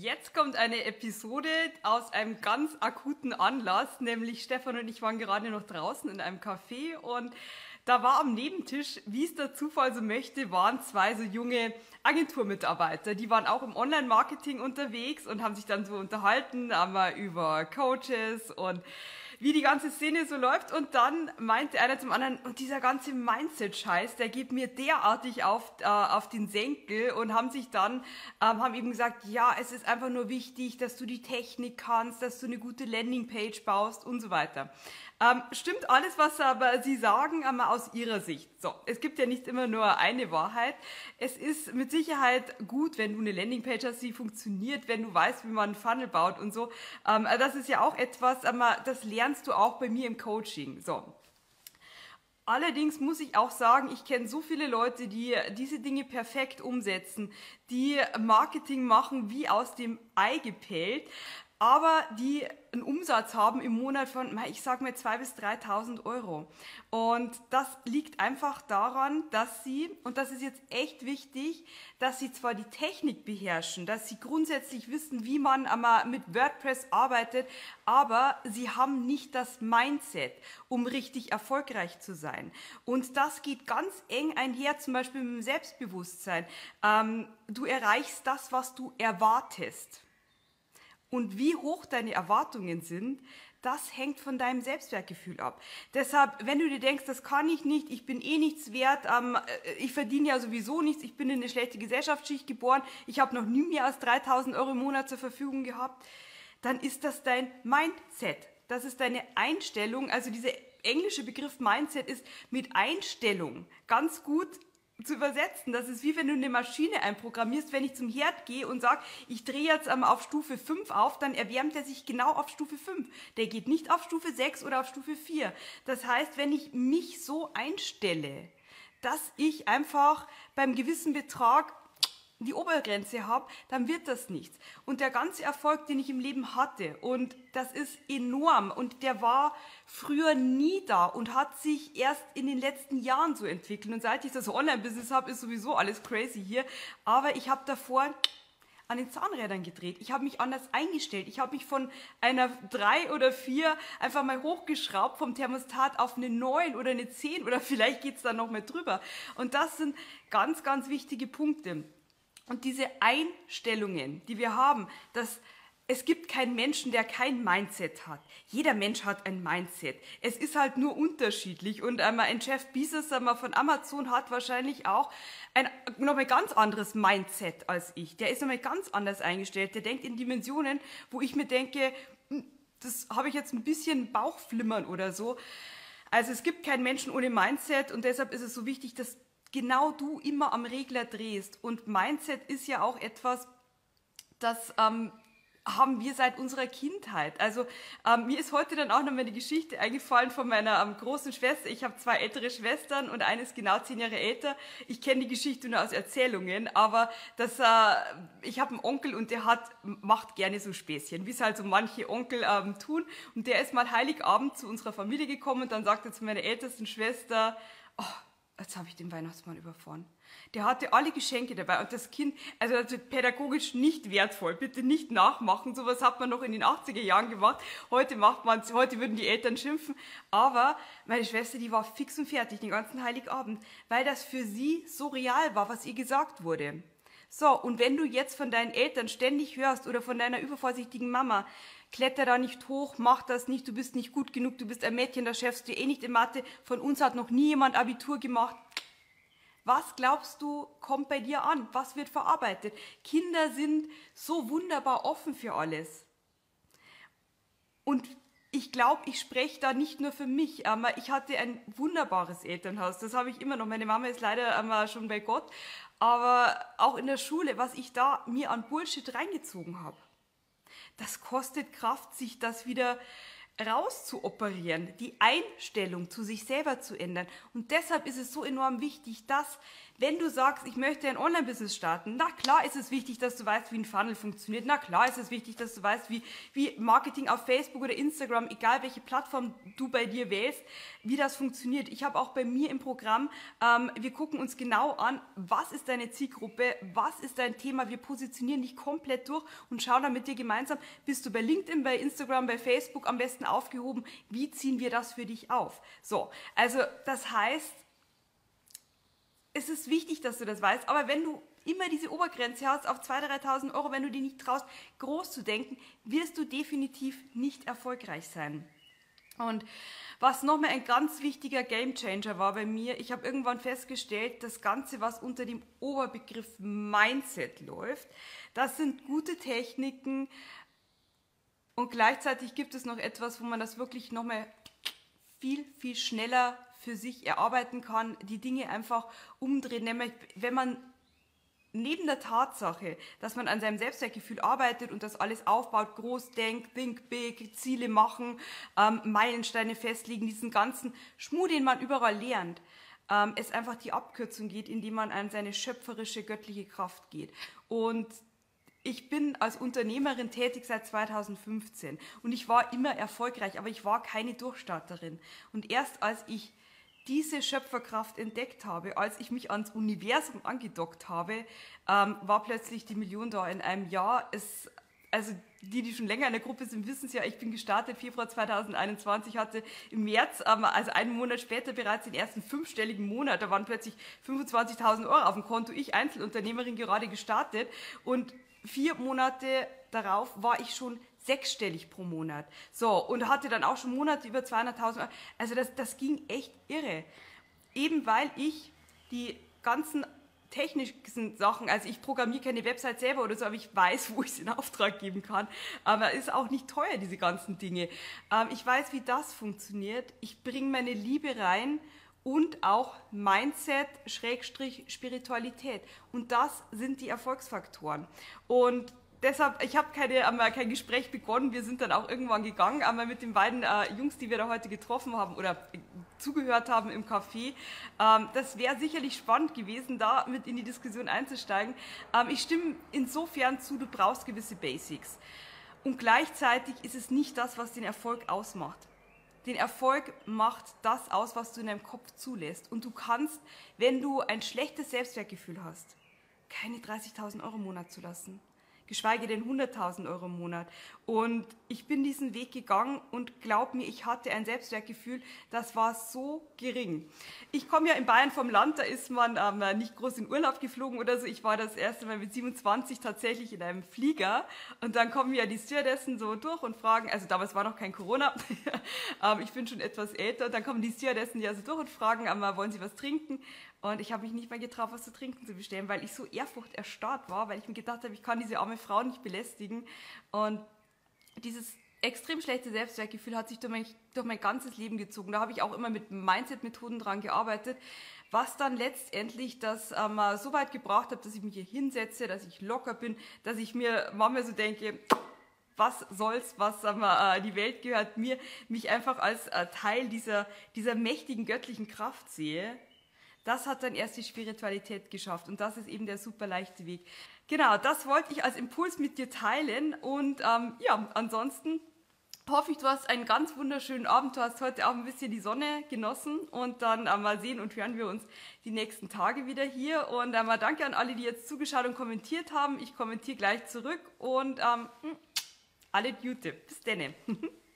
Jetzt kommt eine Episode aus einem ganz akuten Anlass, nämlich Stefan und ich waren gerade noch draußen in einem Café und da war am Nebentisch, wie es der Zufall so möchte, waren zwei so junge Agenturmitarbeiter. Die waren auch im Online-Marketing unterwegs und haben sich dann so unterhalten, einmal über Coaches und wie die ganze Szene so läuft. Und dann meinte einer zum anderen, und dieser ganze Mindset-Scheiß, der geht mir derartig auf, äh, auf den Senkel und haben sich dann, ähm, haben eben gesagt, ja, es ist einfach nur wichtig, dass du die Technik kannst, dass du eine gute Landingpage baust und so weiter. Ähm, stimmt alles, was aber Sie sagen, aber aus Ihrer Sicht. So, es gibt ja nicht immer nur eine Wahrheit. Es ist mit Sicherheit gut, wenn du eine Landingpage hast, die funktioniert, wenn du weißt, wie man einen Funnel baut und so. Ähm, das ist ja auch etwas, aber das lernst du auch bei mir im Coaching. So, Allerdings muss ich auch sagen, ich kenne so viele Leute, die diese Dinge perfekt umsetzen, die Marketing machen wie aus dem Ei gepellt aber die einen Umsatz haben im Monat von, ich sage mal, 2.000 bis 3.000 Euro. Und das liegt einfach daran, dass sie, und das ist jetzt echt wichtig, dass sie zwar die Technik beherrschen, dass sie grundsätzlich wissen, wie man mit WordPress arbeitet, aber sie haben nicht das Mindset, um richtig erfolgreich zu sein. Und das geht ganz eng einher, zum Beispiel mit dem Selbstbewusstsein. Ähm, du erreichst das, was du erwartest. Und wie hoch deine Erwartungen sind, das hängt von deinem Selbstwertgefühl ab. Deshalb, wenn du dir denkst, das kann ich nicht, ich bin eh nichts wert, ähm, äh, ich verdiene ja sowieso nichts, ich bin in eine schlechte Gesellschaftsschicht geboren, ich habe noch nie mehr als 3000 Euro im Monat zur Verfügung gehabt, dann ist das dein Mindset. Das ist deine Einstellung. Also dieser englische Begriff Mindset ist mit Einstellung ganz gut zu übersetzen. Das ist wie wenn du eine Maschine einprogrammierst. Wenn ich zum Herd gehe und sage, ich drehe jetzt ähm, auf Stufe 5 auf, dann erwärmt er sich genau auf Stufe 5. Der geht nicht auf Stufe 6 oder auf Stufe 4. Das heißt, wenn ich mich so einstelle, dass ich einfach beim gewissen Betrag die Obergrenze habe, dann wird das nichts. Und der ganze Erfolg, den ich im Leben hatte, und das ist enorm, und der war früher nie da und hat sich erst in den letzten Jahren so entwickelt. Und seit ich das Online-Business habe, ist sowieso alles crazy hier. Aber ich habe davor an den Zahnrädern gedreht. Ich habe mich anders eingestellt. Ich habe mich von einer 3 oder 4 einfach mal hochgeschraubt vom Thermostat auf eine 9 oder eine 10 oder vielleicht geht es dann noch mal drüber. Und das sind ganz, ganz wichtige Punkte. Und diese Einstellungen, die wir haben, dass es gibt keinen Menschen, der kein Mindset hat. Jeder Mensch hat ein Mindset. Es ist halt nur unterschiedlich. Und einmal ein Jeff Bezos einmal von Amazon hat wahrscheinlich auch ein nochmal ganz anderes Mindset als ich. Der ist nochmal ganz anders eingestellt. Der denkt in Dimensionen, wo ich mir denke, hm, das habe ich jetzt ein bisschen Bauchflimmern oder so. Also es gibt keinen Menschen ohne Mindset und deshalb ist es so wichtig, dass genau du immer am Regler drehst. Und Mindset ist ja auch etwas, das ähm, haben wir seit unserer Kindheit. Also ähm, mir ist heute dann auch noch mal eine Geschichte eingefallen von meiner ähm, großen Schwester. Ich habe zwei ältere Schwestern und eine ist genau zehn Jahre älter. Ich kenne die Geschichte nur aus Erzählungen, aber das, äh, ich habe einen Onkel und der hat macht gerne so Späßchen, wie es halt so manche Onkel ähm, tun. Und der ist mal Heiligabend zu unserer Familie gekommen und dann sagte zu meiner ältesten Schwester, oh, jetzt habe ich den Weihnachtsmann überfahren. Der hatte alle Geschenke dabei und das Kind, also, also pädagogisch nicht wertvoll, bitte nicht nachmachen. Sowas hat man noch in den 80er Jahren gemacht. Heute macht man heute würden die Eltern schimpfen. Aber meine Schwester, die war fix und fertig den ganzen Heiligabend, weil das für sie so real war, was ihr gesagt wurde. So, und wenn du jetzt von deinen Eltern ständig hörst oder von deiner übervorsichtigen Mama, kletter da nicht hoch, mach das nicht, du bist nicht gut genug, du bist ein Mädchen, da schaffst du eh nicht in Mathe, von uns hat noch nie jemand Abitur gemacht. Was glaubst du, kommt bei dir an? Was wird verarbeitet? Kinder sind so wunderbar offen für alles. Und ich glaube, ich spreche da nicht nur für mich, aber ich hatte ein wunderbares Elternhaus. Das habe ich immer noch. Meine Mama ist leider schon bei Gott. Aber auch in der Schule, was ich da mir an Bullshit reingezogen habe das kostet Kraft, sich das wieder rauszuoperieren, die Einstellung zu sich selber zu ändern. Und deshalb ist es so enorm wichtig, dass Wenn du sagst, ich möchte ein Online-Business starten, na klar ist es wichtig, dass du weißt, wie ein Funnel funktioniert. Na klar ist es wichtig, dass du weißt, wie, wie Marketing auf Facebook oder Instagram, egal welche Plattform du bei dir wählst, wie das funktioniert. Ich habe auch bei mir im Programm, ähm, wir gucken uns genau an, was ist deine Zielgruppe, was ist dein Thema. Wir positionieren dich komplett durch und schauen dann mit dir gemeinsam, bist du bei LinkedIn, bei Instagram, bei Facebook am besten aufgehoben, wie ziehen wir das für dich auf. So, also das heißt, es ist wichtig, dass du das weißt, aber wenn du immer diese Obergrenze hast auf 2.000, 3.000 Euro, wenn du dir nicht traust, groß zu denken, wirst du definitiv nicht erfolgreich sein. Und was nochmal ein ganz wichtiger Gamechanger war bei mir, ich habe irgendwann festgestellt, das Ganze, was unter dem Oberbegriff Mindset läuft, das sind gute Techniken und gleichzeitig gibt es noch etwas, wo man das wirklich nochmal viel, viel schneller für sich erarbeiten kann, die Dinge einfach umdrehen, nämlich wenn man neben der Tatsache, dass man an seinem Selbstwertgefühl arbeitet und das alles aufbaut, groß denkt, think big, Ziele machen, ähm, Meilensteine festlegen, diesen ganzen Schmuh, den man überall lernt, ähm, es einfach die Abkürzung geht, indem man an seine schöpferische, göttliche Kraft geht. Und ich bin als Unternehmerin tätig seit 2015 und ich war immer erfolgreich, aber ich war keine Durchstarterin. Und erst als ich diese Schöpferkraft entdeckt habe, als ich mich ans Universum angedockt habe, ähm, war plötzlich die Million da in einem Jahr. Es, also die, die schon länger in der Gruppe sind, wissen es ja, ich bin gestartet Februar 2021, hatte im März, ähm, also einen Monat später bereits den ersten fünfstelligen Monat, da waren plötzlich 25.000 Euro auf dem Konto, ich Einzelunternehmerin gerade gestartet. Und vier Monate darauf war ich schon sechsstellig pro Monat. So, und hatte dann auch schon Monate über 200.000 Euro. Also das, das ging echt irre. Eben weil ich die ganzen technischen Sachen, also ich programmiere keine Website selber oder so, aber ich weiß, wo ich es in Auftrag geben kann. Aber ist auch nicht teuer, diese ganzen Dinge. Ähm, ich weiß, wie das funktioniert. Ich bringe meine Liebe rein und auch Mindset, Schrägstrich, Spiritualität. Und das sind die Erfolgsfaktoren. Und deshalb, ich habe keine, kein Gespräch begonnen. Wir sind dann auch irgendwann gegangen, aber mit den beiden äh, Jungs, die wir da heute getroffen haben oder äh, zugehört haben im Café. Ähm, das wäre sicherlich spannend gewesen, da mit in die Diskussion einzusteigen. Ähm, ich stimme insofern zu, du brauchst gewisse Basics. Und gleichzeitig ist es nicht das, was den Erfolg ausmacht. Den Erfolg macht das aus, was du in deinem Kopf zulässt. Und du kannst, wenn du ein schlechtes Selbstwertgefühl hast, keine 30.000 Euro im Monat zulassen geschweige denn 100.000 Euro im Monat. Und ich bin diesen Weg gegangen und glaub mir, ich hatte ein Selbstwertgefühl, das war so gering. Ich komme ja in Bayern vom Land, da ist man ähm, nicht groß in Urlaub geflogen oder so. Ich war das erste Mal mit 27 tatsächlich in einem Flieger und dann kommen ja die Stewardessen so durch und fragen, also damals war noch kein Corona, ähm, ich bin schon etwas älter, dann kommen die Stewardessen ja so durch und fragen, ähm, wollen Sie was trinken? Und ich habe mich nicht mehr getraut, was zu trinken zu bestellen, weil ich so Ehrfurcht erstarrt war, weil ich mir gedacht habe, ich kann diese arme Frau nicht belästigen. Und dieses extrem schlechte Selbstwertgefühl hat sich durch mein, durch mein ganzes Leben gezogen. Da habe ich auch immer mit Mindset-Methoden dran gearbeitet, was dann letztendlich das ähm, so weit gebracht hat, dass ich mich hier hinsetze, dass ich locker bin, dass ich mir manchmal so denke, was soll's, was wir, äh, die Welt gehört mir, mich einfach als äh, Teil dieser, dieser mächtigen göttlichen Kraft sehe das hat dann erst die Spiritualität geschafft und das ist eben der super leichte Weg. Genau, das wollte ich als Impuls mit dir teilen und ähm, ja, ansonsten hoffe ich, du hast einen ganz wunderschönen Abend. Du hast heute auch ein bisschen die Sonne genossen und dann äh, mal sehen und hören wir uns die nächsten Tage wieder hier. Und äh, mal danke an alle, die jetzt zugeschaut und kommentiert haben. Ich kommentiere gleich zurück und ähm, hm, alle Gute. Bis denne.